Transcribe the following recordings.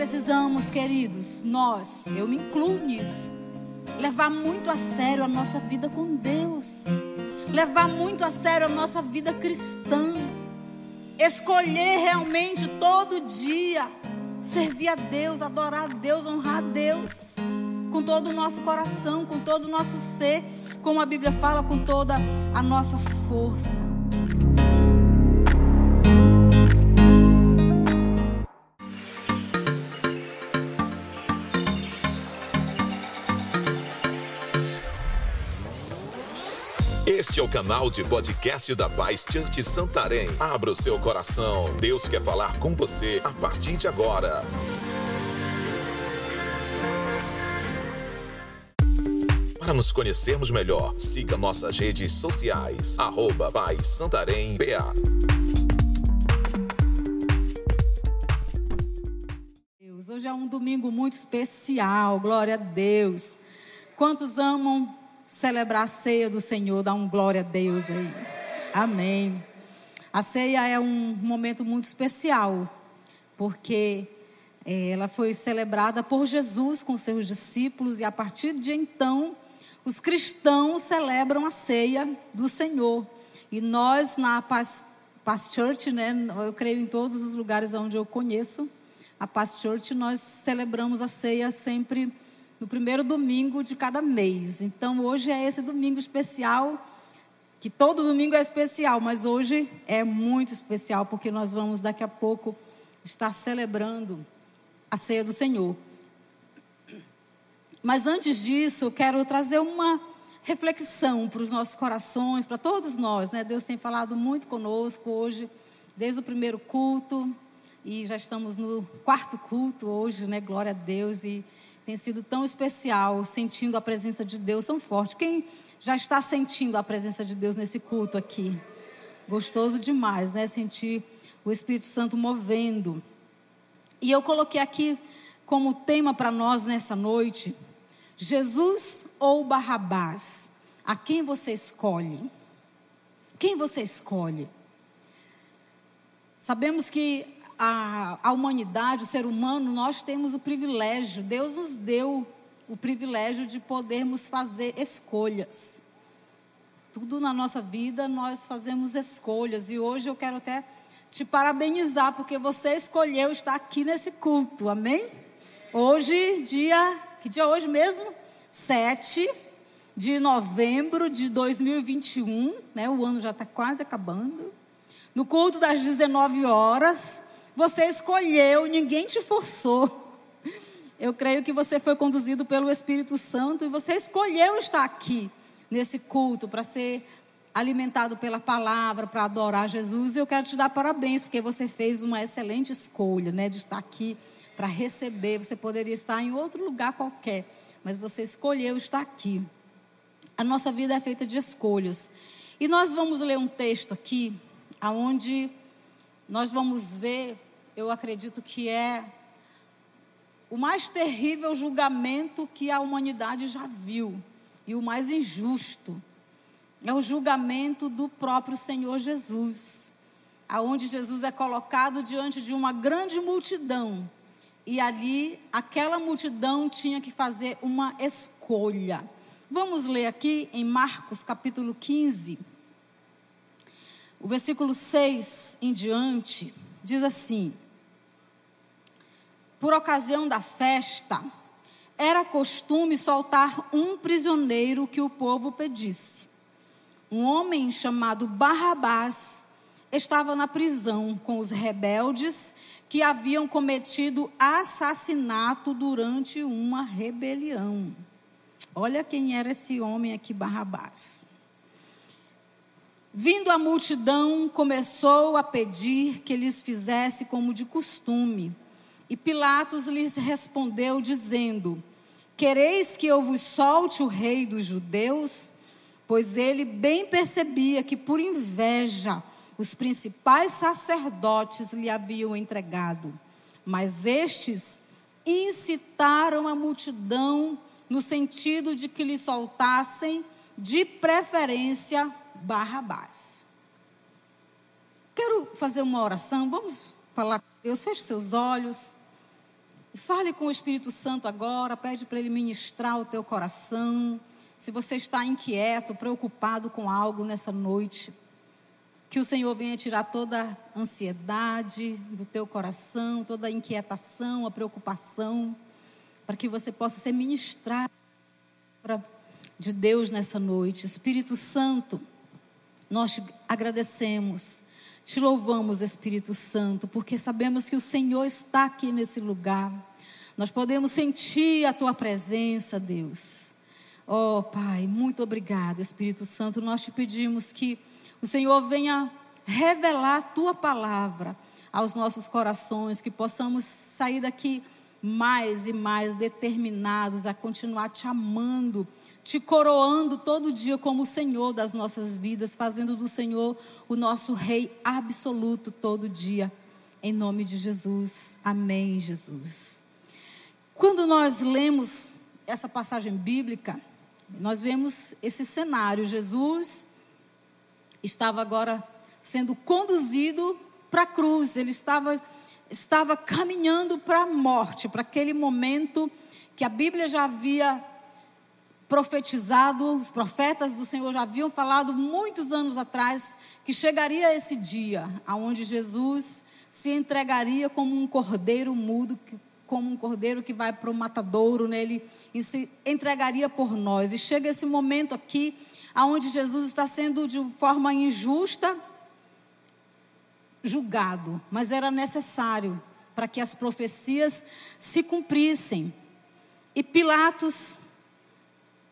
precisamos, queridos, nós, eu me incluo nisso, levar muito a sério a nossa vida com Deus, levar muito a sério a nossa vida cristã, escolher realmente todo dia servir a Deus, adorar a Deus, honrar a Deus, com todo o nosso coração, com todo o nosso ser, como a Bíblia fala, com toda a nossa força. Este é o canal de podcast da Paz Church Santarém. Abra o seu coração. Deus quer falar com você a partir de agora. Para nos conhecermos melhor, siga nossas redes sociais. Arroba Paz Santarém BA. Hoje é um domingo muito especial, glória a Deus. Quantos amam celebrar a ceia do Senhor, dar um glória a Deus aí. Amém. A ceia é um momento muito especial, porque é, ela foi celebrada por Jesus com seus discípulos e a partir de então os cristãos celebram a ceia do Senhor. E nós na Paz Church, né, eu creio em todos os lugares onde eu conheço, a Paz Church, nós celebramos a ceia sempre no primeiro domingo de cada mês. Então hoje é esse domingo especial, que todo domingo é especial, mas hoje é muito especial porque nós vamos daqui a pouco estar celebrando a ceia do Senhor. Mas antes disso, eu quero trazer uma reflexão para os nossos corações, para todos nós, né? Deus tem falado muito conosco hoje, desde o primeiro culto, e já estamos no quarto culto hoje, né? Glória a Deus e tem sido tão especial, sentindo a presença de Deus tão forte. Quem já está sentindo a presença de Deus nesse culto aqui? Gostoso demais, né? Sentir o Espírito Santo movendo. E eu coloquei aqui como tema para nós nessa noite: Jesus ou Barrabás? A quem você escolhe? Quem você escolhe? Sabemos que a, a humanidade, o ser humano, nós temos o privilégio, Deus nos deu o privilégio de podermos fazer escolhas. Tudo na nossa vida nós fazemos escolhas e hoje eu quero até te parabenizar porque você escolheu estar aqui nesse culto, amém? Hoje, dia, que dia é hoje mesmo? 7 de novembro de 2021, né? O ano já está quase acabando. No culto das 19 horas, você escolheu, ninguém te forçou. Eu creio que você foi conduzido pelo Espírito Santo e você escolheu estar aqui nesse culto para ser alimentado pela palavra, para adorar Jesus. E eu quero te dar parabéns porque você fez uma excelente escolha, né, de estar aqui para receber. Você poderia estar em outro lugar qualquer, mas você escolheu estar aqui. A nossa vida é feita de escolhas. E nós vamos ler um texto aqui aonde nós vamos ver, eu acredito que é o mais terrível julgamento que a humanidade já viu e o mais injusto. É o julgamento do próprio Senhor Jesus, aonde Jesus é colocado diante de uma grande multidão e ali aquela multidão tinha que fazer uma escolha. Vamos ler aqui em Marcos capítulo 15. O versículo 6 em diante diz assim: Por ocasião da festa, era costume soltar um prisioneiro que o povo pedisse. Um homem chamado Barrabás estava na prisão com os rebeldes que haviam cometido assassinato durante uma rebelião. Olha quem era esse homem aqui, Barrabás. Vindo a multidão, começou a pedir que lhes fizesse como de costume. E Pilatos lhes respondeu, dizendo: Quereis que eu vos solte o rei dos judeus? Pois ele bem percebia que, por inveja, os principais sacerdotes lhe haviam entregado. Mas estes incitaram a multidão no sentido de que lhe soltassem, de preferência, Barrabás. Quero fazer uma oração, vamos falar com Deus, feche seus olhos. Fale com o Espírito Santo agora, pede para ele ministrar o teu coração. Se você está inquieto, preocupado com algo nessa noite, que o Senhor venha tirar toda a ansiedade do teu coração, toda a inquietação, a preocupação, para que você possa ser ministrado de Deus nessa noite. Espírito Santo, nós te agradecemos, te louvamos, Espírito Santo, porque sabemos que o Senhor está aqui nesse lugar. Nós podemos sentir a tua presença, Deus. Oh, Pai, muito obrigado, Espírito Santo. Nós te pedimos que o Senhor venha revelar a tua palavra aos nossos corações, que possamos sair daqui mais e mais determinados a continuar te amando, te coroando todo dia como o Senhor das nossas vidas, fazendo do Senhor o nosso Rei absoluto todo dia. Em nome de Jesus. Amém, Jesus. Quando nós lemos essa passagem bíblica, nós vemos esse cenário. Jesus estava agora sendo conduzido para a cruz, ele estava, estava caminhando para a morte, para aquele momento que a Bíblia já havia profetizado, os profetas do Senhor já haviam falado muitos anos atrás que chegaria esse dia aonde Jesus se entregaria como um cordeiro mudo, como um cordeiro que vai para o matadouro né? e se entregaria por nós. E chega esse momento aqui aonde Jesus está sendo de forma injusta julgado, mas era necessário para que as profecias se cumprissem. E Pilatos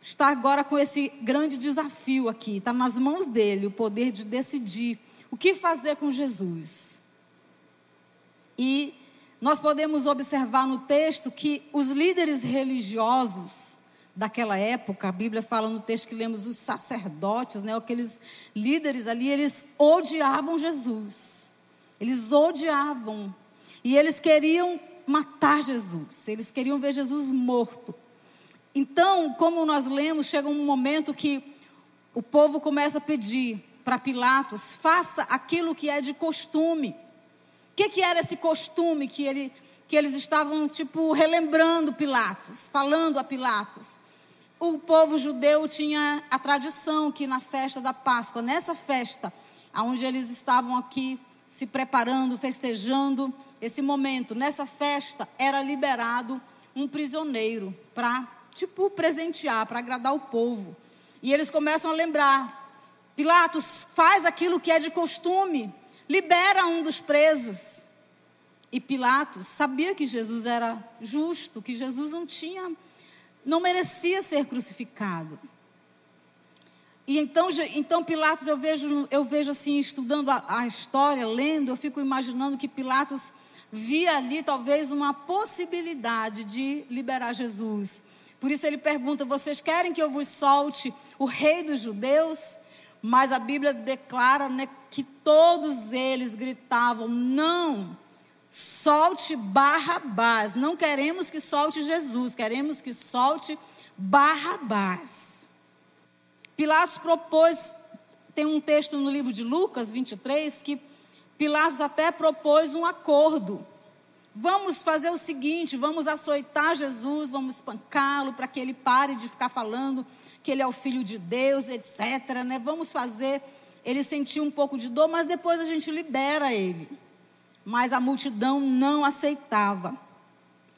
está agora com esse grande desafio aqui, está nas mãos dele o poder de decidir o que fazer com Jesus. E nós podemos observar no texto que os líderes religiosos daquela época, a Bíblia fala no texto que lemos os sacerdotes, né, aqueles líderes ali, eles odiavam Jesus. Eles odiavam. E eles queriam matar Jesus. Eles queriam ver Jesus morto. Então, como nós lemos, chega um momento que o povo começa a pedir para Pilatos: faça aquilo que é de costume. O que, que era esse costume que, ele, que eles estavam, tipo, relembrando Pilatos, falando a Pilatos? o povo judeu tinha a tradição que na festa da Páscoa, nessa festa, onde eles estavam aqui se preparando, festejando esse momento, nessa festa era liberado um prisioneiro para, tipo, presentear, para agradar o povo. E eles começam a lembrar: Pilatos, faz aquilo que é de costume, libera um dos presos. E Pilatos sabia que Jesus era justo, que Jesus não tinha não merecia ser crucificado. E então, então Pilatos, eu vejo, eu vejo assim, estudando a, a história, lendo, eu fico imaginando que Pilatos via ali talvez uma possibilidade de liberar Jesus. Por isso ele pergunta: vocês querem que eu vos solte o rei dos judeus? Mas a Bíblia declara né, que todos eles gritavam: não Solte Barrabás. Não queremos que solte Jesus, queremos que solte Barrabás. Pilatos propôs, tem um texto no livro de Lucas 23 que Pilatos até propôs um acordo. Vamos fazer o seguinte, vamos açoitar Jesus, vamos espancá-lo para que ele pare de ficar falando que ele é o filho de Deus, etc. Né? Vamos fazer ele sentir um pouco de dor, mas depois a gente libera ele mas a multidão não aceitava.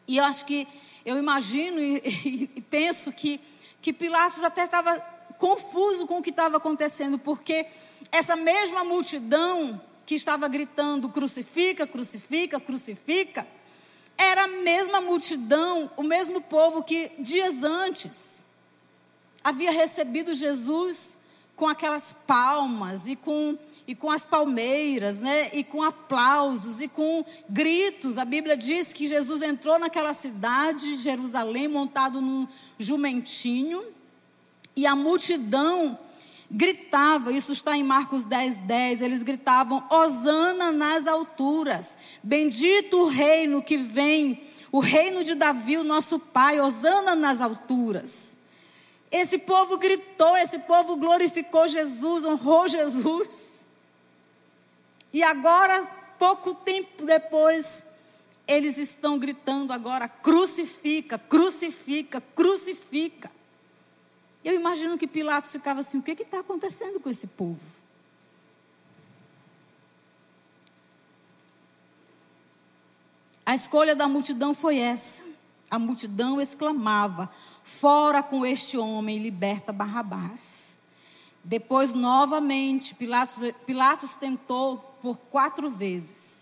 E eu acho que, eu imagino e, e, e penso que, que Pilatos até estava confuso com o que estava acontecendo, porque essa mesma multidão que estava gritando crucifica, crucifica, crucifica, era a mesma multidão, o mesmo povo que dias antes havia recebido Jesus com aquelas palmas e com e com as palmeiras, né? E com aplausos e com gritos. A Bíblia diz que Jesus entrou naquela cidade, Jerusalém, montado num jumentinho, e a multidão gritava, isso está em Marcos 10, 10, eles gritavam, Osana nas alturas, bendito o reino que vem, o reino de Davi, o nosso pai, Osana nas alturas. Esse povo gritou, esse povo glorificou Jesus, honrou Jesus. E agora, pouco tempo depois, eles estão gritando agora: crucifica, crucifica, crucifica. Eu imagino que Pilatos ficava assim: o que está acontecendo com esse povo? A escolha da multidão foi essa. A multidão exclamava: Fora com este homem, liberta Barrabás. Depois, novamente, Pilatos, Pilatos tentou por quatro vezes.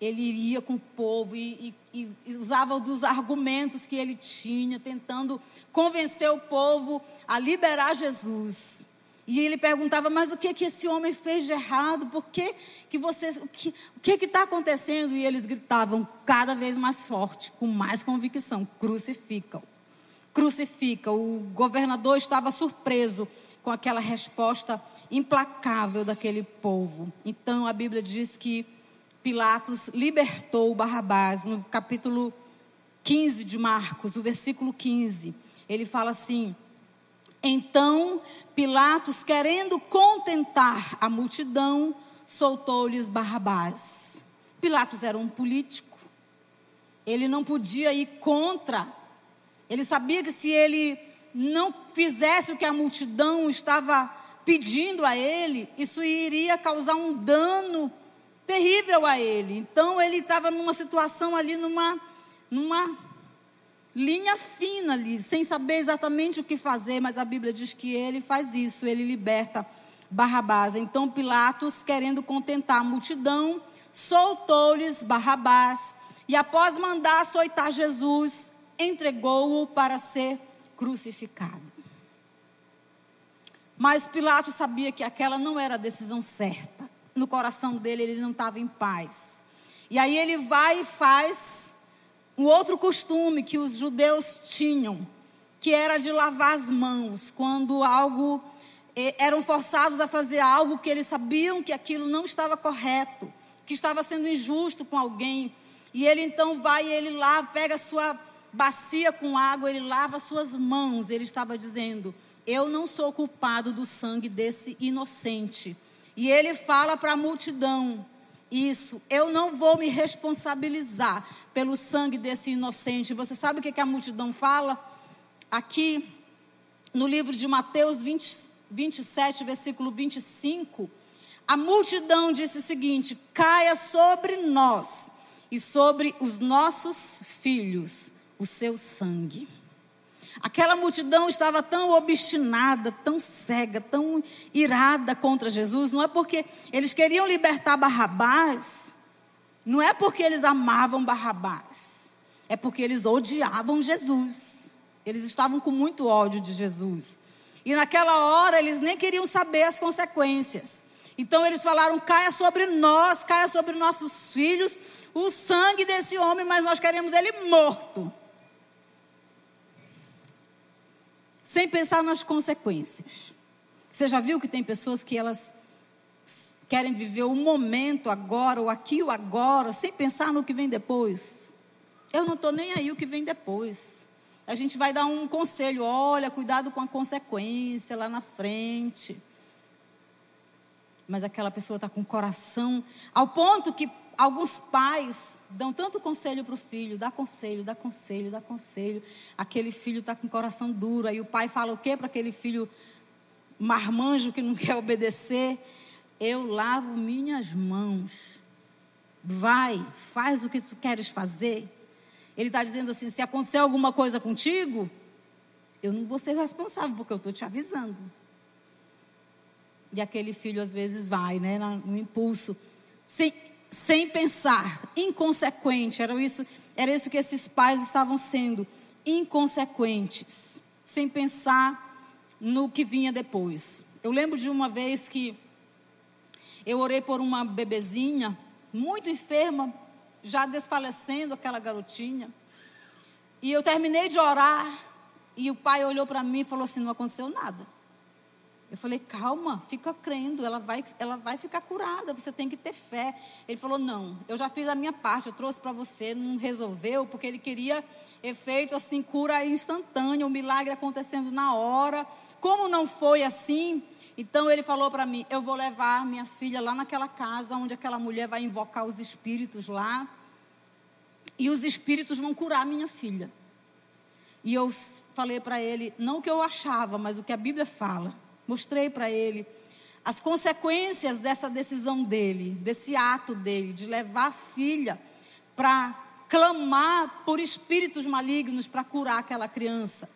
Ele ia com o povo e, e, e usava dos argumentos que ele tinha, tentando convencer o povo a liberar Jesus. E ele perguntava, mas o que que esse homem fez de errado? Por que que vocês, o que o que está acontecendo? E eles gritavam cada vez mais forte, com mais convicção, crucificam. Crucifica. O governador estava surpreso com aquela resposta implacável daquele povo. Então a Bíblia diz que Pilatos libertou Barrabás no capítulo 15 de Marcos, o versículo 15. Ele fala assim: então Pilatos, querendo contentar a multidão, soltou-lhes Barrabás. Pilatos era um político. Ele não podia ir contra. Ele sabia que se ele não fizesse o que a multidão estava pedindo a ele, isso iria causar um dano terrível a ele. Então ele estava numa situação ali, numa, numa linha fina ali, sem saber exatamente o que fazer, mas a Bíblia diz que ele faz isso, ele liberta Barrabás. Então Pilatos, querendo contentar a multidão, soltou-lhes Barrabás e após mandar açoitar Jesus, entregou-o para ser crucificado. Mas Pilatos sabia que aquela não era a decisão certa. No coração dele ele não estava em paz. E aí ele vai e faz um outro costume que os judeus tinham, que era de lavar as mãos, quando algo eram forçados a fazer algo que eles sabiam que aquilo não estava correto, que estava sendo injusto com alguém. E ele então vai ele lá pega a sua bacia com água, ele lava as suas mãos. Ele estava dizendo: Eu não sou culpado do sangue desse inocente. E ele fala para a multidão: isso, eu não vou me responsabilizar pelo sangue desse inocente. Você sabe o que, que a multidão fala? Aqui, no livro de Mateus 20, 27, versículo 25, a multidão disse o seguinte: caia sobre nós e sobre os nossos filhos o seu sangue. Aquela multidão estava tão obstinada, tão cega, tão irada contra Jesus, não é porque eles queriam libertar Barrabás, não é porque eles amavam Barrabás, é porque eles odiavam Jesus. Eles estavam com muito ódio de Jesus. E naquela hora eles nem queriam saber as consequências. Então eles falaram: caia sobre nós, caia sobre nossos filhos o sangue desse homem, mas nós queremos ele morto. Sem pensar nas consequências. Você já viu que tem pessoas que elas querem viver o momento agora, ou aqui ou agora, sem pensar no que vem depois? Eu não estou nem aí o que vem depois. A gente vai dar um conselho, olha, cuidado com a consequência lá na frente. Mas aquela pessoa está com o coração, ao ponto que alguns pais dão tanto conselho para o filho, dá conselho, dá conselho, dá conselho. Aquele filho está com o coração duro, aí o pai fala o quê para aquele filho marmanjo que não quer obedecer? Eu lavo minhas mãos. Vai, faz o que tu queres fazer. Ele está dizendo assim: se acontecer alguma coisa contigo, eu não vou ser responsável, porque eu estou te avisando. E aquele filho às vezes vai, né, no impulso. Sem, sem pensar, inconsequente. Era isso, era isso que esses pais estavam sendo, inconsequentes, sem pensar no que vinha depois. Eu lembro de uma vez que eu orei por uma bebezinha, muito enferma, já desfalecendo aquela garotinha. E eu terminei de orar, e o pai olhou para mim e falou assim: não aconteceu nada. Eu falei, calma, fica crendo, ela vai, ela vai ficar curada, você tem que ter fé. Ele falou, não, eu já fiz a minha parte, eu trouxe para você, não resolveu, porque ele queria efeito assim, cura instantânea, o um milagre acontecendo na hora. Como não foi assim, então ele falou para mim, eu vou levar minha filha lá naquela casa onde aquela mulher vai invocar os espíritos lá. e os espíritos vão curar minha filha. E eu falei para ele, não o que eu achava, mas o que a Bíblia fala. Mostrei para ele as consequências dessa decisão dele, desse ato dele, de levar a filha para clamar por espíritos malignos para curar aquela criança.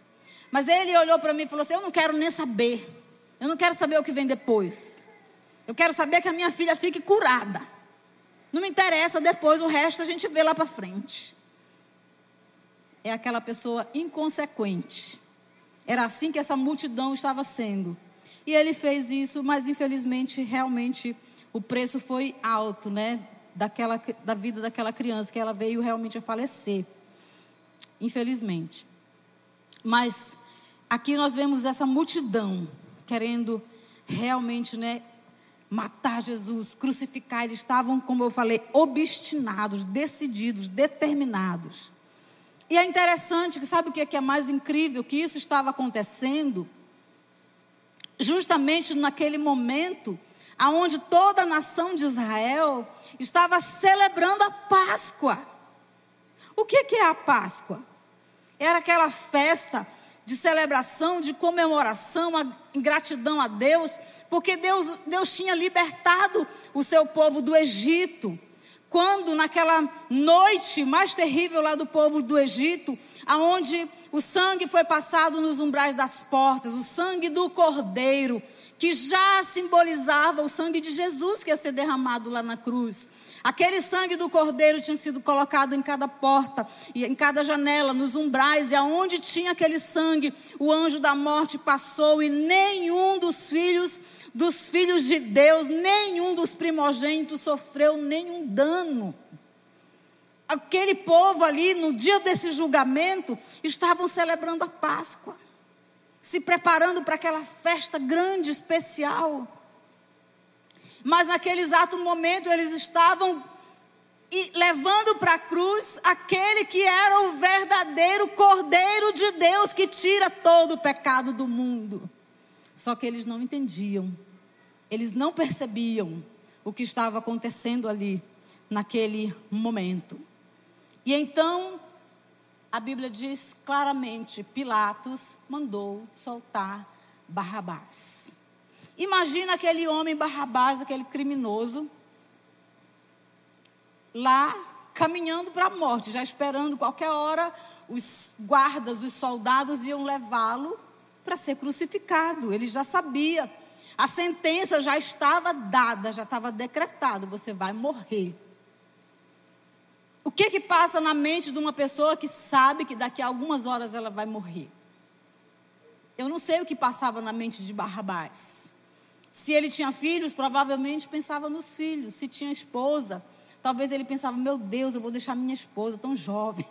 Mas ele olhou para mim e falou assim: Eu não quero nem saber. Eu não quero saber o que vem depois. Eu quero saber que a minha filha fique curada. Não me interessa depois, o resto a gente vê lá para frente. É aquela pessoa inconsequente. Era assim que essa multidão estava sendo. E ele fez isso, mas infelizmente, realmente, o preço foi alto, né? Daquela, da vida daquela criança, que ela veio realmente a falecer. Infelizmente. Mas aqui nós vemos essa multidão querendo realmente, né, matar Jesus, crucificar. Eles estavam, como eu falei, obstinados, decididos, determinados. E é interessante que sabe o que é mais incrível? Que isso estava acontecendo justamente naquele momento aonde toda a nação de Israel estava celebrando a Páscoa. O que, é a Páscoa? Era aquela festa de celebração, de comemoração, a gratidão a Deus, porque Deus, Deus tinha libertado o seu povo do Egito. Quando naquela noite mais terrível lá do povo do Egito, aonde o sangue foi passado nos umbrais das portas, o sangue do cordeiro, que já simbolizava o sangue de Jesus que ia ser derramado lá na cruz. Aquele sangue do cordeiro tinha sido colocado em cada porta, em cada janela, nos umbrais, e aonde tinha aquele sangue, o anjo da morte passou, e nenhum dos filhos dos filhos de Deus, nenhum dos primogênitos sofreu nenhum dano aquele povo ali, no dia desse julgamento, estavam celebrando a Páscoa, se preparando para aquela festa grande, especial. Mas naquele exato momento eles estavam levando para a cruz aquele que era o verdadeiro Cordeiro de Deus que tira todo o pecado do mundo. Só que eles não entendiam, eles não percebiam o que estava acontecendo ali naquele momento. E então, a Bíblia diz claramente: Pilatos mandou soltar Barrabás. Imagina aquele homem Barrabás, aquele criminoso, lá caminhando para a morte, já esperando qualquer hora, os guardas, os soldados iam levá-lo para ser crucificado. Ele já sabia. A sentença já estava dada, já estava decretado: você vai morrer. O que que passa na mente de uma pessoa que sabe que daqui a algumas horas ela vai morrer? Eu não sei o que passava na mente de Barrabás. Se ele tinha filhos, provavelmente pensava nos filhos. Se tinha esposa, talvez ele pensava: meu Deus, eu vou deixar minha esposa tão jovem,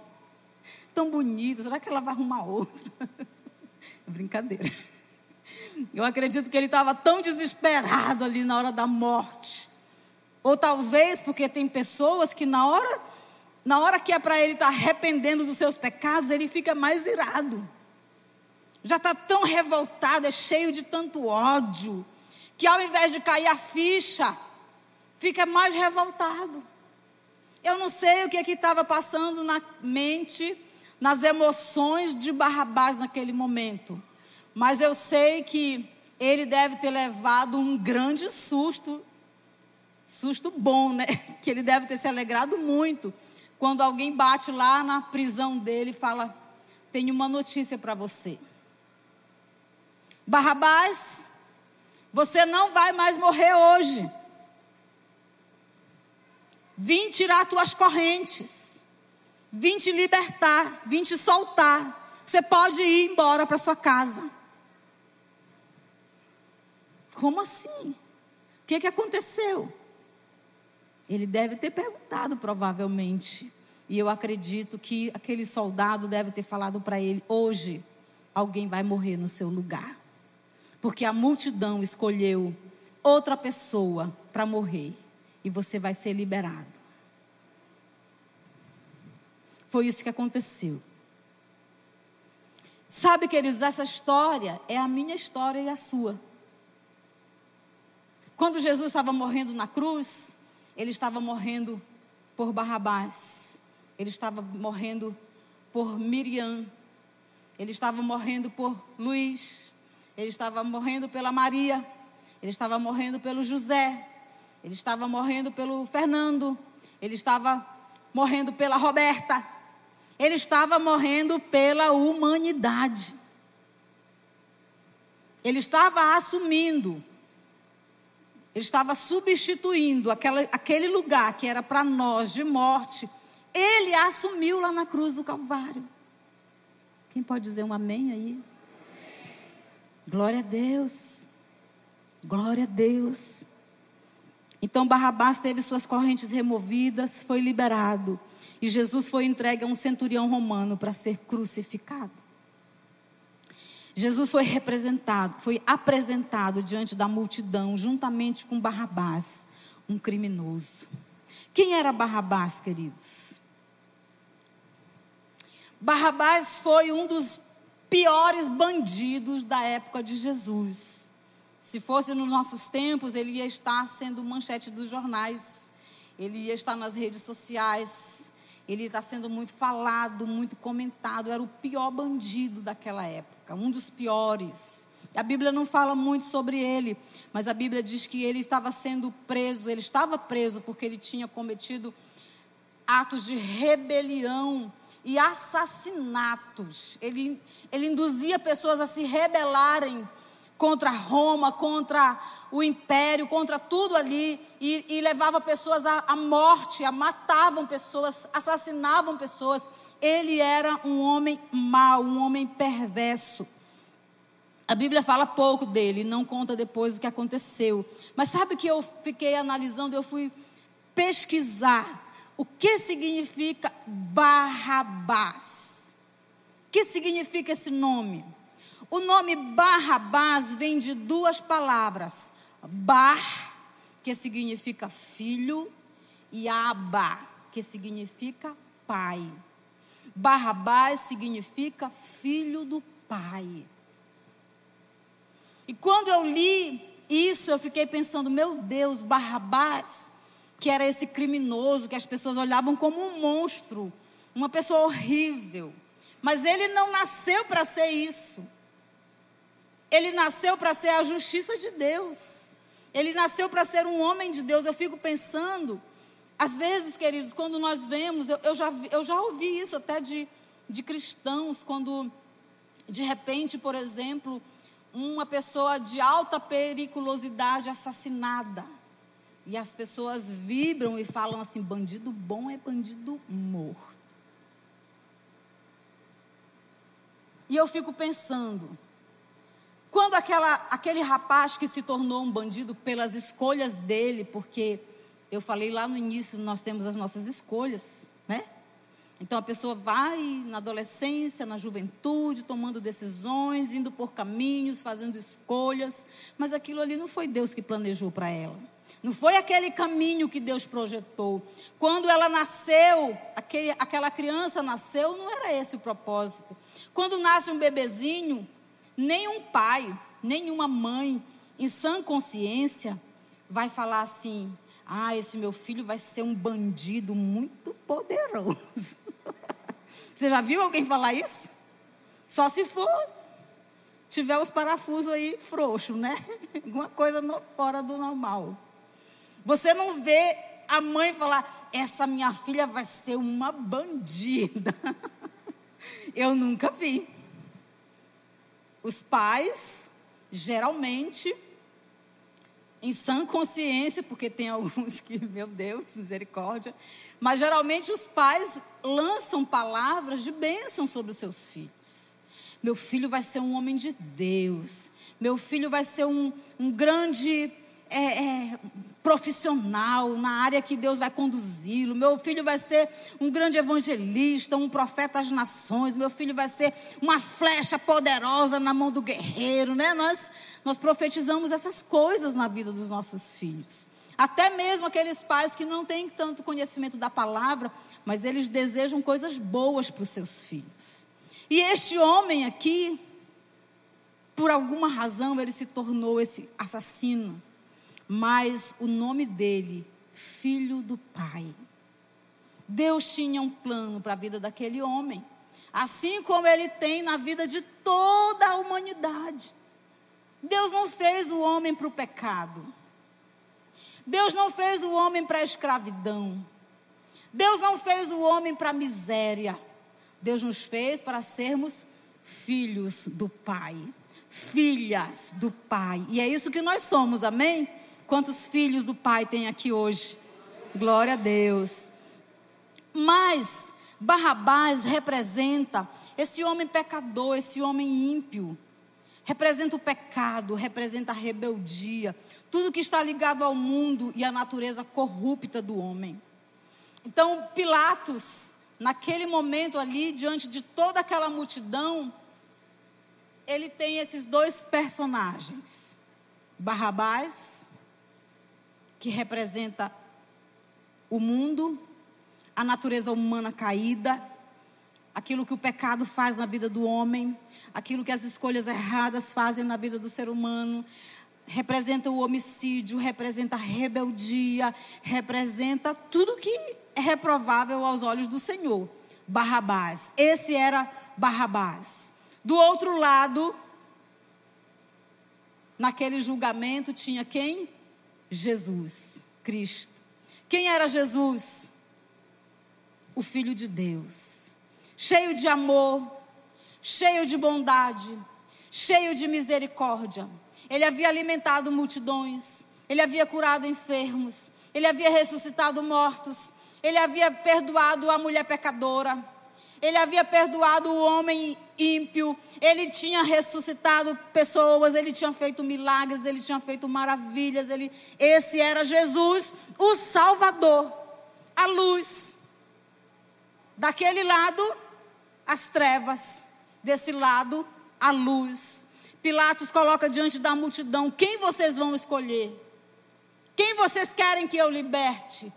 tão bonita, será que ela vai arrumar outra? Brincadeira. Eu acredito que ele estava tão desesperado ali na hora da morte. Ou talvez porque tem pessoas que na hora na hora que é para ele estar tá arrependendo dos seus pecados, ele fica mais irado. Já está tão revoltado, é cheio de tanto ódio, que ao invés de cair a ficha, fica mais revoltado. Eu não sei o que é que estava passando na mente, nas emoções de Barrabás naquele momento, mas eu sei que ele deve ter levado um grande susto, susto bom, né? Que ele deve ter se alegrado muito quando alguém bate lá na prisão dele e fala: Tenho uma notícia para você. Barrabás, você não vai mais morrer hoje. Vim tirar tuas correntes. Vim te libertar. Vim te soltar. Você pode ir embora para sua casa. Como assim? O que, que aconteceu? Ele deve ter perguntado, provavelmente. E eu acredito que aquele soldado deve ter falado para ele: hoje alguém vai morrer no seu lugar. Porque a multidão escolheu outra pessoa para morrer. E você vai ser liberado. Foi isso que aconteceu. Sabe, queridos, essa história é a minha história e a sua. Quando Jesus estava morrendo na cruz, ele estava morrendo por Barrabás. ele estava morrendo por Miriam, ele estava morrendo por Luiz, ele estava morrendo pela Maria, ele estava morrendo pelo José, ele estava morrendo pelo Fernando, ele estava morrendo pela Roberta, ele estava morrendo pela humanidade. Ele estava assumindo, ele estava substituindo aquela, aquele lugar que era para nós de morte, ele assumiu lá na cruz do Calvário. Quem pode dizer um amém aí? Glória a Deus. Glória a Deus. Então Barrabás teve suas correntes removidas, foi liberado. E Jesus foi entregue a um centurião romano para ser crucificado. Jesus foi representado, foi apresentado diante da multidão, juntamente com Barrabás, um criminoso. Quem era Barrabás, queridos? Barrabás foi um dos piores bandidos da época de Jesus. Se fosse nos nossos tempos, ele ia estar sendo manchete dos jornais, ele ia estar nas redes sociais, ele está sendo muito falado, muito comentado. Era o pior bandido daquela época, um dos piores. A Bíblia não fala muito sobre ele, mas a Bíblia diz que ele estava sendo preso, ele estava preso porque ele tinha cometido atos de rebelião e assassinatos. Ele, ele induzia pessoas a se rebelarem contra Roma, contra o império, contra tudo ali, e, e levava pessoas à, à morte, a matavam pessoas, assassinavam pessoas. Ele era um homem mau, um homem perverso. A Bíblia fala pouco dele, não conta depois o que aconteceu. Mas sabe que eu fiquei analisando, eu fui pesquisar o que significa Barrabás? O que significa esse nome? O nome Barrabás vem de duas palavras: Bar, que significa filho, e Abba, que significa pai. Barrabás significa filho do pai. E quando eu li isso, eu fiquei pensando, meu Deus, Barrabás que era esse criminoso que as pessoas olhavam como um monstro, uma pessoa horrível. Mas ele não nasceu para ser isso. Ele nasceu para ser a justiça de Deus. Ele nasceu para ser um homem de Deus. Eu fico pensando, às vezes, queridos, quando nós vemos, eu, eu, já, eu já ouvi isso até de, de cristãos, quando, de repente, por exemplo, uma pessoa de alta periculosidade assassinada. E as pessoas vibram e falam assim: bandido bom é bandido morto. E eu fico pensando, quando aquela, aquele rapaz que se tornou um bandido pelas escolhas dele, porque eu falei lá no início, nós temos as nossas escolhas, né? Então a pessoa vai na adolescência, na juventude, tomando decisões, indo por caminhos, fazendo escolhas, mas aquilo ali não foi Deus que planejou para ela. Não foi aquele caminho que Deus projetou. Quando ela nasceu, aquele, aquela criança nasceu, não era esse o propósito. Quando nasce um bebezinho, nenhum pai, nenhuma mãe, em sã consciência, vai falar assim: ah, esse meu filho vai ser um bandido muito poderoso. Você já viu alguém falar isso? Só se for tiver os parafusos aí frouxos, né? Alguma coisa no, fora do normal. Você não vê a mãe falar: essa minha filha vai ser uma bandida. Eu nunca vi. Os pais, geralmente, em sã consciência, porque tem alguns que, meu Deus, misericórdia, mas geralmente os pais lançam palavras de bênção sobre os seus filhos. Meu filho vai ser um homem de Deus. Meu filho vai ser um, um grande é, é, profissional, na área que Deus vai conduzi-lo. Meu filho vai ser um grande evangelista, um profeta às nações. Meu filho vai ser uma flecha poderosa na mão do guerreiro, né? Nós, nós profetizamos essas coisas na vida dos nossos filhos. Até mesmo aqueles pais que não têm tanto conhecimento da palavra, mas eles desejam coisas boas para os seus filhos. E este homem aqui, por alguma razão, ele se tornou esse assassino mas o nome dele, Filho do Pai. Deus tinha um plano para a vida daquele homem, assim como ele tem na vida de toda a humanidade. Deus não fez o homem para o pecado. Deus não fez o homem para a escravidão. Deus não fez o homem para a miséria. Deus nos fez para sermos filhos do Pai, filhas do Pai. E é isso que nós somos, amém? Quantos filhos do Pai tem aqui hoje? Glória a Deus. Mas Barrabás representa esse homem pecador, esse homem ímpio. Representa o pecado, representa a rebeldia, tudo que está ligado ao mundo e à natureza corrupta do homem. Então, Pilatos, naquele momento ali, diante de toda aquela multidão, ele tem esses dois personagens. Barrabás, que representa o mundo, a natureza humana caída, aquilo que o pecado faz na vida do homem, aquilo que as escolhas erradas fazem na vida do ser humano, representa o homicídio, representa a rebeldia, representa tudo que é reprovável aos olhos do Senhor. Barrabás. Esse era Barrabás. Do outro lado, naquele julgamento tinha quem? Jesus, Cristo. Quem era Jesus? o Filho de Deus, cheio de amor, cheio de bondade, cheio de misericórdia. Ele havia alimentado multidões, ele havia curado enfermos, ele havia ressuscitado mortos, ele havia perdoado a mulher pecadora, ele havia perdoado o homem ímpio, ele tinha ressuscitado pessoas, ele tinha feito milagres, ele tinha feito maravilhas, ele esse era Jesus, o Salvador, a luz. Daquele lado, as trevas, desse lado, a luz. Pilatos coloca diante da multidão: quem vocês vão escolher? Quem vocês querem que eu liberte?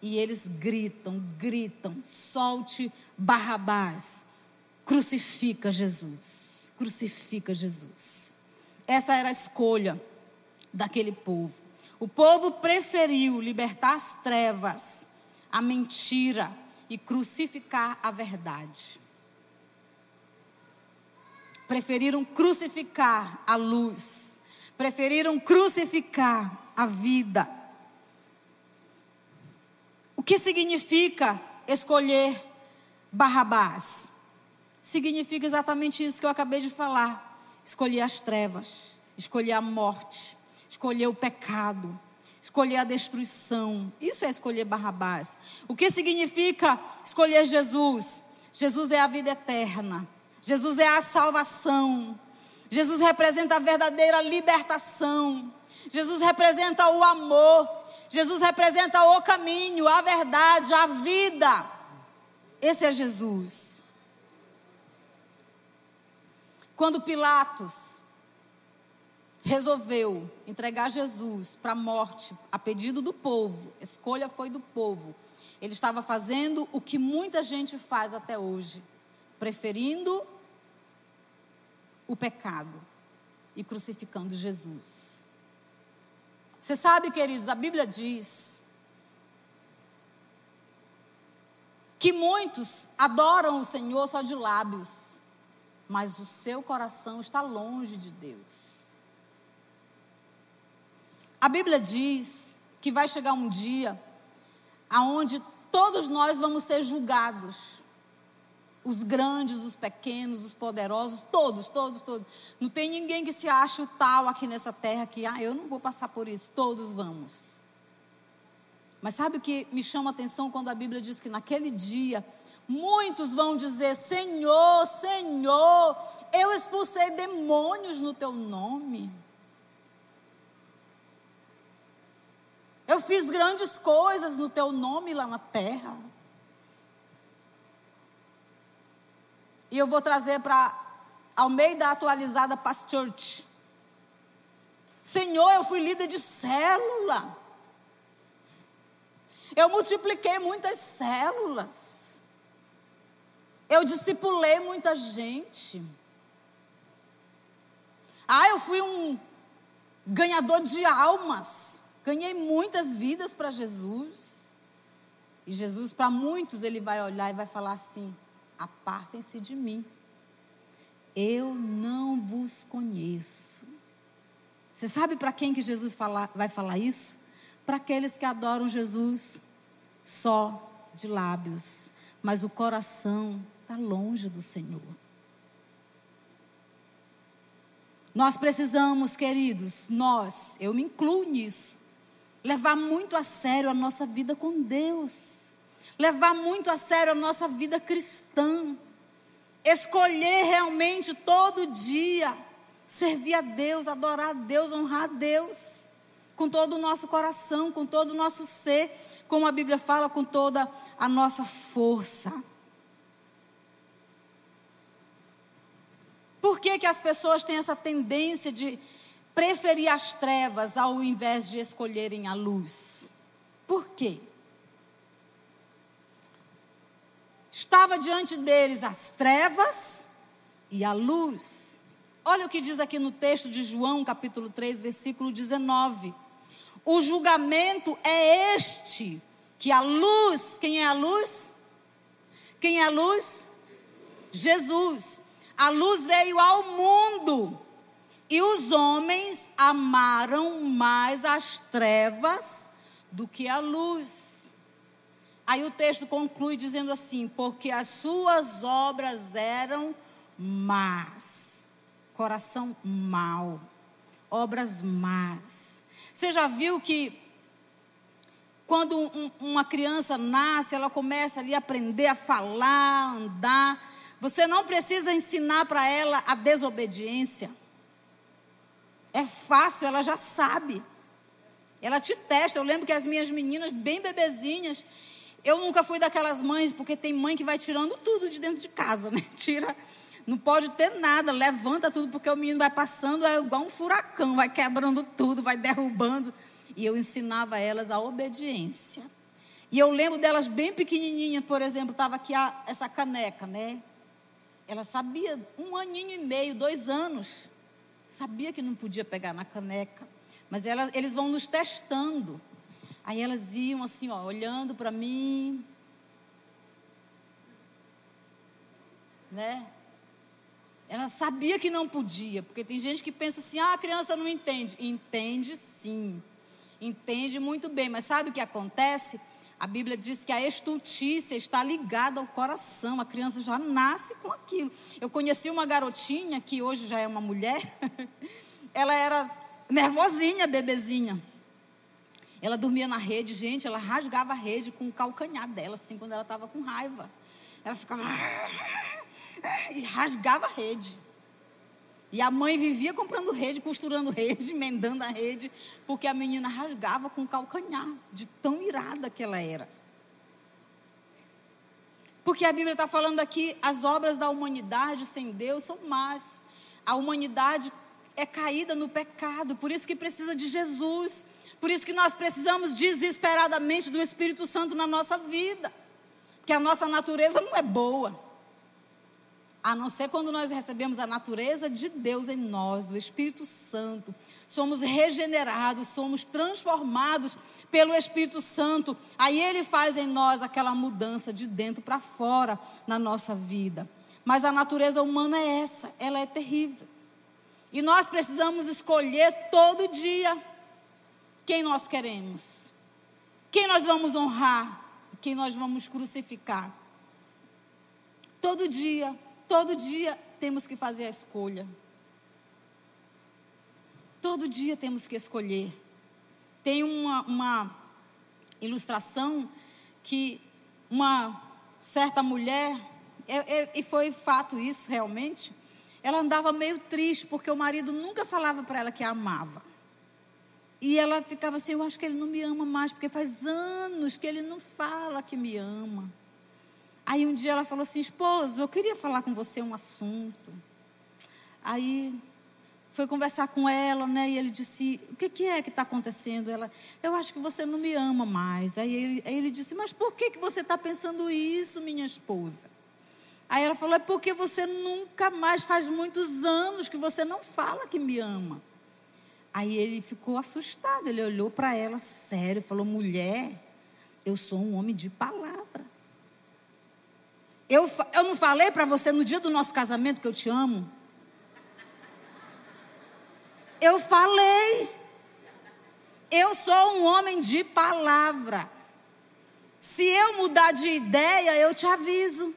E eles gritam, gritam: solte Barrabás, crucifica Jesus, crucifica Jesus. Essa era a escolha daquele povo. O povo preferiu libertar as trevas a mentira e crucificar a verdade. Preferiram crucificar a luz, preferiram crucificar a vida. O que significa escolher Barrabás? Significa exatamente isso que eu acabei de falar: escolher as trevas, escolher a morte, escolher o pecado, escolher a destruição. Isso é escolher Barrabás. O que significa escolher Jesus? Jesus é a vida eterna. Jesus é a salvação. Jesus representa a verdadeira libertação. Jesus representa o amor. Jesus representa o caminho, a verdade, a vida. Esse é Jesus. Quando Pilatos resolveu entregar Jesus para a morte a pedido do povo, a escolha foi do povo. Ele estava fazendo o que muita gente faz até hoje, preferindo o pecado e crucificando Jesus. Você sabe, queridos, a Bíblia diz que muitos adoram o Senhor só de lábios, mas o seu coração está longe de Deus. A Bíblia diz que vai chegar um dia aonde todos nós vamos ser julgados. Os grandes, os pequenos, os poderosos, todos, todos, todos. Não tem ninguém que se ache o tal aqui nessa terra que, ah, eu não vou passar por isso. Todos vamos. Mas sabe o que me chama a atenção quando a Bíblia diz que naquele dia muitos vão dizer: Senhor, Senhor, eu expulsei demônios no teu nome. Eu fiz grandes coisas no teu nome lá na terra. E eu vou trazer para ao meio da atualizada Past Church. Senhor, eu fui líder de célula. Eu multipliquei muitas células. Eu discipulei muita gente. Ah, eu fui um ganhador de almas. Ganhei muitas vidas para Jesus. E Jesus, para muitos, ele vai olhar e vai falar assim: apartem-se de mim. Eu não vos conheço. Você sabe para quem que Jesus fala, vai falar isso? Para aqueles que adoram Jesus só de lábios, mas o coração está longe do Senhor. Nós precisamos, queridos, nós, eu me incluo nisso, levar muito a sério a nossa vida com Deus, levar muito a sério a nossa vida cristã, escolher realmente todo dia servir a Deus, adorar a Deus, honrar a Deus, com todo o nosso coração, com todo o nosso ser, como a Bíblia fala, com toda a nossa força. Por que, que as pessoas têm essa tendência de preferir as trevas ao invés de escolherem a luz? Por quê? Estava diante deles as trevas e a luz. Olha o que diz aqui no texto de João, capítulo 3, versículo 19. O julgamento é este, que a luz, quem é a luz? Quem é a luz? Jesus. A luz veio ao mundo e os homens amaram mais as trevas do que a luz. Aí o texto conclui dizendo assim: porque as suas obras eram más, coração mau, obras más. Você já viu que quando um, uma criança nasce, ela começa ali a aprender a falar, a andar, você não precisa ensinar para ela a desobediência. É fácil, ela já sabe. Ela te testa. Eu lembro que as minhas meninas, bem bebezinhas, eu nunca fui daquelas mães, porque tem mãe que vai tirando tudo de dentro de casa, né? Tira, não pode ter nada, levanta tudo, porque o menino vai passando, é igual um furacão, vai quebrando tudo, vai derrubando. E eu ensinava elas a obediência. E eu lembro delas bem pequenininhas, por exemplo, estava aqui a, essa caneca, né? Ela sabia, um aninho e meio, dois anos, sabia que não podia pegar na caneca. Mas ela, eles vão nos testando. Aí elas iam assim, ó, olhando para mim. Né? Ela sabia que não podia, porque tem gente que pensa assim: ah, a criança não entende. Entende sim. Entende muito bem, mas sabe o que acontece? A Bíblia diz que a estultícia está ligada ao coração, a criança já nasce com aquilo. Eu conheci uma garotinha, que hoje já é uma mulher, ela era nervosinha, bebezinha. Ela dormia na rede, gente, ela rasgava a rede com o calcanhar dela, assim, quando ela estava com raiva. Ela ficava. e rasgava a rede. E a mãe vivia comprando rede, costurando rede, emendando a rede, porque a menina rasgava com o calcanhar, de tão irada que ela era. Porque a Bíblia está falando aqui, as obras da humanidade sem Deus são más. A humanidade é caída no pecado, por isso que precisa de Jesus. Por isso que nós precisamos desesperadamente do Espírito Santo na nossa vida. Porque a nossa natureza não é boa a não ser quando nós recebemos a natureza de Deus em nós, do Espírito Santo. Somos regenerados, somos transformados pelo Espírito Santo. Aí ele faz em nós aquela mudança de dentro para fora na nossa vida. Mas a natureza humana é essa, ela é terrível. E nós precisamos escolher todo dia quem nós queremos, quem nós vamos honrar, quem nós vamos crucificar. Todo dia Todo dia temos que fazer a escolha. Todo dia temos que escolher. Tem uma, uma ilustração que uma certa mulher, é, é, e foi fato isso realmente, ela andava meio triste porque o marido nunca falava para ela que a amava. E ela ficava assim: Eu acho que ele não me ama mais, porque faz anos que ele não fala que me ama. Aí um dia ela falou assim: esposo, eu queria falar com você um assunto. Aí foi conversar com ela, né? E ele disse: O que, que é que está acontecendo? Ela, eu acho que você não me ama mais. Aí ele, aí ele disse: Mas por que, que você está pensando isso, minha esposa? Aí ela falou: É porque você nunca mais, faz muitos anos que você não fala que me ama. Aí ele ficou assustado. Ele olhou para ela sério, falou: Mulher, Eu sou um homem de palavra. Eu, eu não falei para você no dia do nosso casamento que eu te amo? Eu falei. Eu sou um homem de palavra. Se eu mudar de ideia, eu te aviso.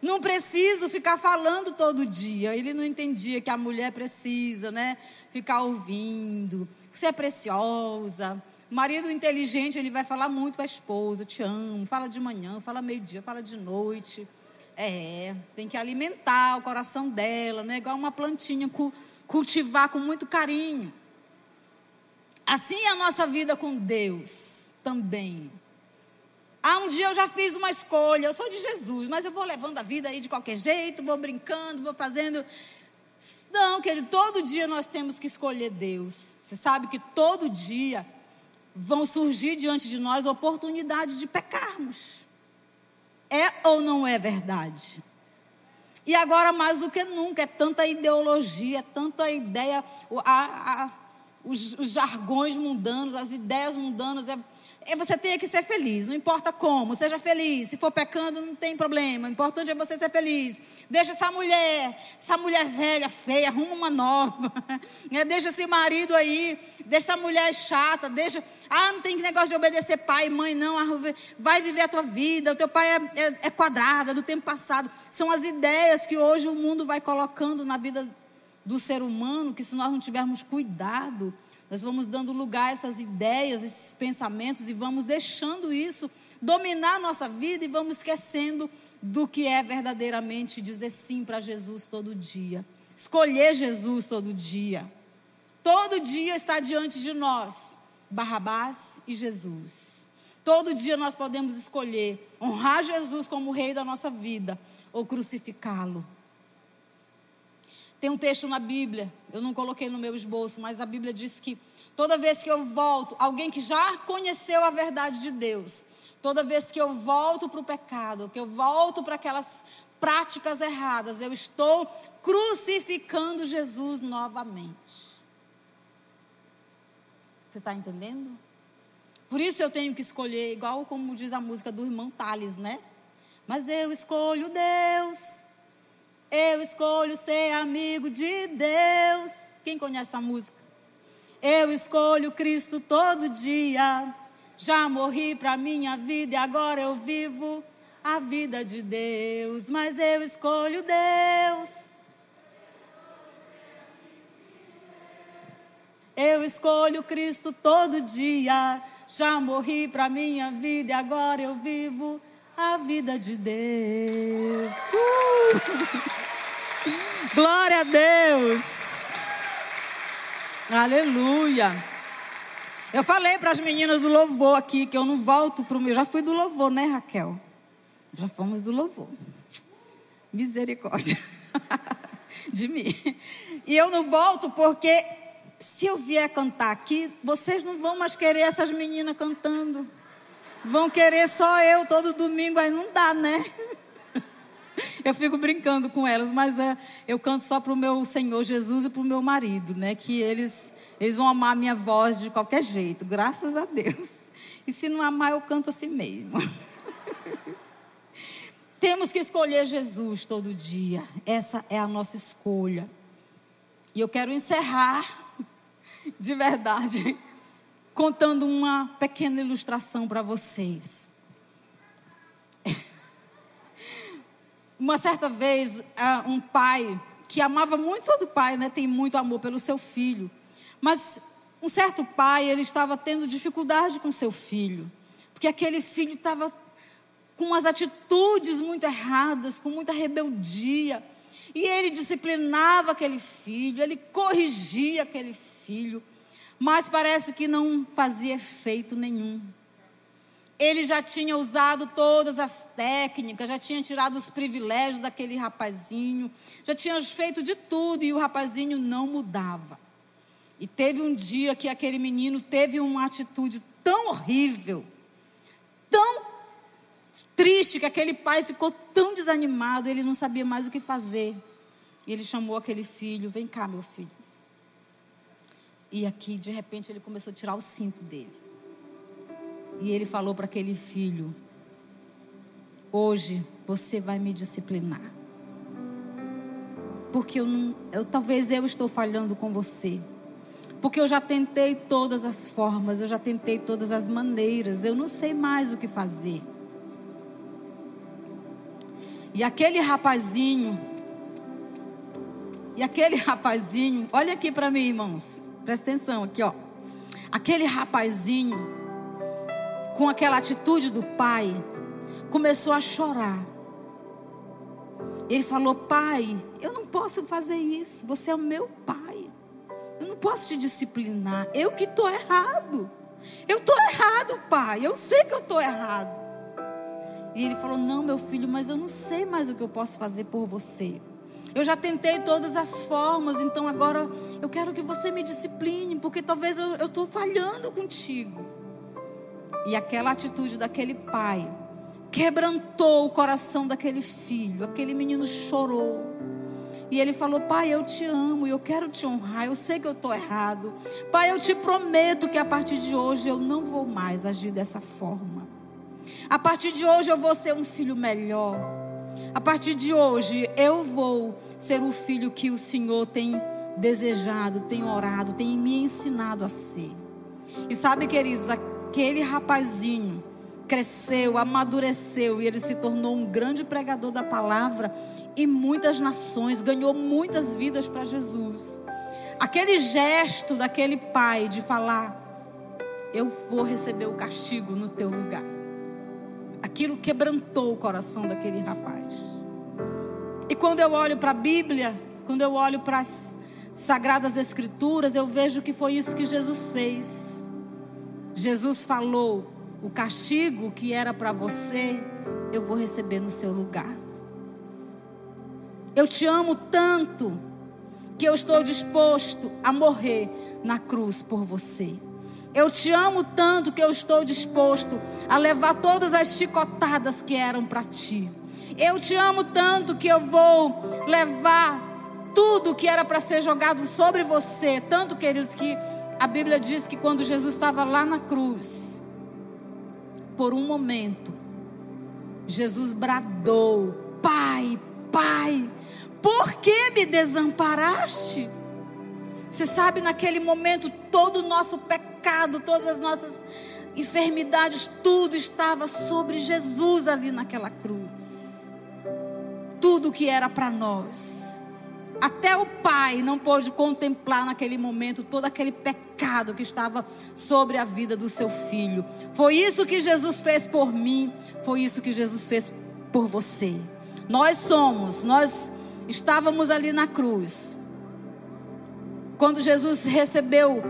Não preciso ficar falando todo dia. Ele não entendia que a mulher precisa, né? Ficar ouvindo. Você é preciosa. Marido inteligente, ele vai falar muito para a esposa: te amo. Fala de manhã, fala meio-dia, fala de noite. É, tem que alimentar o coração dela, né? Igual uma plantinha, cultivar com muito carinho. Assim é a nossa vida com Deus também. Ah, um dia eu já fiz uma escolha, eu sou de Jesus, mas eu vou levando a vida aí de qualquer jeito, vou brincando, vou fazendo. Não, querido, todo dia nós temos que escolher Deus. Você sabe que todo dia vão surgir diante de nós oportunidades de pecarmos. É ou não é verdade? E agora, mais do que nunca, é tanta ideologia, é tanta ideia, a, a, os, os jargões mundanos, as ideias mundanas, é você tenha que ser feliz, não importa como, seja feliz. Se for pecando, não tem problema. O importante é você ser feliz. Deixa essa mulher, essa mulher velha, feia, arruma uma nova. Né? Deixa esse marido aí, deixa essa mulher chata, deixa. Ah, não tem negócio de obedecer pai e mãe, não. Ah, vai viver a tua vida. O teu pai é, é, é quadrado, é do tempo passado. São as ideias que hoje o mundo vai colocando na vida do ser humano, que se nós não tivermos cuidado nós vamos dando lugar a essas ideias, esses pensamentos e vamos deixando isso dominar a nossa vida e vamos esquecendo do que é verdadeiramente dizer sim para Jesus todo dia. Escolher Jesus todo dia. Todo dia está diante de nós Barrabás e Jesus. Todo dia nós podemos escolher honrar Jesus como rei da nossa vida ou crucificá-lo. Tem um texto na Bíblia, eu não coloquei no meu esboço, mas a Bíblia diz que toda vez que eu volto, alguém que já conheceu a verdade de Deus, toda vez que eu volto para o pecado, que eu volto para aquelas práticas erradas, eu estou crucificando Jesus novamente. Você está entendendo? Por isso eu tenho que escolher, igual como diz a música do irmão Tales, né? Mas eu escolho Deus eu escolho ser amigo de Deus. Quem conhece a música? Eu escolho Cristo todo dia. Já morri para minha vida e agora eu vivo a vida de Deus. Mas eu escolho Deus. Eu escolho Cristo todo dia. Já morri para minha vida e agora eu vivo a vida de Deus. Uh! Glória a Deus. Aleluia. Eu falei para as meninas do louvor aqui que eu não volto para o meu. Já fui do louvor, né, Raquel? Já fomos do louvor. Misericórdia de mim. E eu não volto porque se eu vier cantar aqui, vocês não vão mais querer essas meninas cantando. Vão querer só eu todo domingo, aí não dá, né? eu fico brincando com elas, mas é, eu canto só para o meu Senhor Jesus e para o meu marido, né? Que eles, eles vão amar a minha voz de qualquer jeito, graças a Deus. E se não amar, eu canto assim mesmo. Temos que escolher Jesus todo dia. Essa é a nossa escolha. E eu quero encerrar, de verdade, contando uma pequena ilustração para vocês. Uma certa vez, um pai que amava muito todo pai, né, tem muito amor pelo seu filho, mas um certo pai ele estava tendo dificuldade com seu filho, porque aquele filho estava com as atitudes muito erradas, com muita rebeldia, e ele disciplinava aquele filho, ele corrigia aquele filho, mas parece que não fazia efeito nenhum ele já tinha usado todas as técnicas, já tinha tirado os privilégios daquele rapazinho, já tinha feito de tudo e o rapazinho não mudava. E teve um dia que aquele menino teve uma atitude tão horrível, tão triste, que aquele pai ficou tão desanimado, ele não sabia mais o que fazer. E ele chamou aquele filho: Vem cá, meu filho. E aqui, de repente, ele começou a tirar o cinto dele. E ele falou para aquele filho: Hoje você vai me disciplinar. Porque eu eu, talvez eu estou falhando com você. Porque eu já tentei todas as formas, eu já tentei todas as maneiras, eu não sei mais o que fazer. E aquele rapazinho, e aquele rapazinho, olha aqui para mim, irmãos, presta atenção aqui, ó. Aquele rapazinho, com aquela atitude do pai, começou a chorar. Ele falou: Pai, eu não posso fazer isso. Você é o meu pai. Eu não posso te disciplinar. Eu que estou errado. Eu estou errado, pai. Eu sei que eu estou errado. E ele falou: Não, meu filho, mas eu não sei mais o que eu posso fazer por você. Eu já tentei todas as formas, então agora eu quero que você me discipline, porque talvez eu estou falhando contigo. E aquela atitude daquele pai quebrantou o coração daquele filho. Aquele menino chorou. E ele falou: Pai, eu te amo e eu quero te honrar. Eu sei que eu estou errado. Pai, eu te prometo que a partir de hoje eu não vou mais agir dessa forma. A partir de hoje eu vou ser um filho melhor. A partir de hoje eu vou ser o filho que o Senhor tem desejado, tem orado, tem me ensinado a ser. E sabe, queridos, aquele rapazinho cresceu, amadureceu e ele se tornou um grande pregador da palavra em muitas nações, ganhou muitas vidas para Jesus. Aquele gesto daquele pai de falar: Eu vou receber o castigo no teu lugar. Aquilo quebrantou o coração daquele rapaz. E quando eu olho para a Bíblia, quando eu olho para as Sagradas Escrituras, eu vejo que foi isso que Jesus fez. Jesus falou: o castigo que era para você, eu vou receber no seu lugar. Eu te amo tanto que eu estou disposto a morrer na cruz por você. Eu te amo tanto que eu estou disposto a levar todas as chicotadas que eram para ti. Eu te amo tanto que eu vou levar tudo que era para ser jogado sobre você. Tanto, queridos, que a Bíblia diz que quando Jesus estava lá na cruz, por um momento, Jesus bradou: Pai, Pai, por que me desamparaste? Você sabe, naquele momento, todo o nosso pecado, todas as nossas enfermidades, tudo estava sobre Jesus ali naquela cruz. Tudo que era para nós até o pai não pôde contemplar naquele momento todo aquele pecado que estava sobre a vida do seu filho. Foi isso que Jesus fez por mim, foi isso que Jesus fez por você. Nós somos, nós estávamos ali na cruz. Quando Jesus recebeu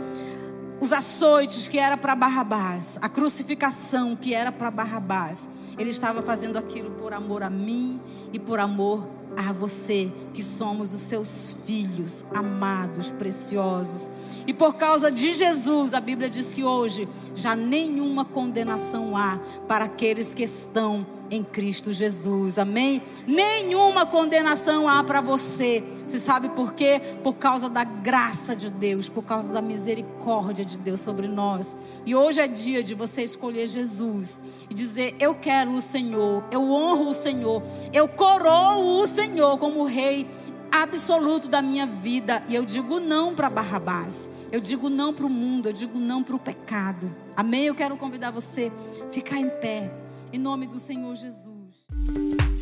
os açoites que era para Barrabás, a crucificação que era para Barrabás, ele estava fazendo aquilo por amor a mim e por amor a você, que somos os seus filhos amados, preciosos. E por causa de Jesus, a Bíblia diz que hoje já nenhuma condenação há para aqueles que estão em Cristo Jesus. Amém? Nenhuma condenação há para você. Você sabe por quê? Por causa da graça de Deus, por causa da misericórdia de Deus sobre nós. E hoje é dia de você escolher Jesus e dizer: Eu quero o Senhor, eu honro o Senhor, eu coroo o Senhor como rei absoluto da minha vida. E eu digo não para Barrabás. Eu digo não para o mundo. Eu digo não para o pecado. Amém? Eu quero convidar você a ficar em pé. Em nome do Senhor Jesus.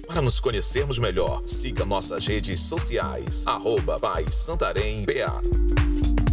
Para nos conhecermos melhor, siga nossas redes sociais. Arroba Pai Santarém BA.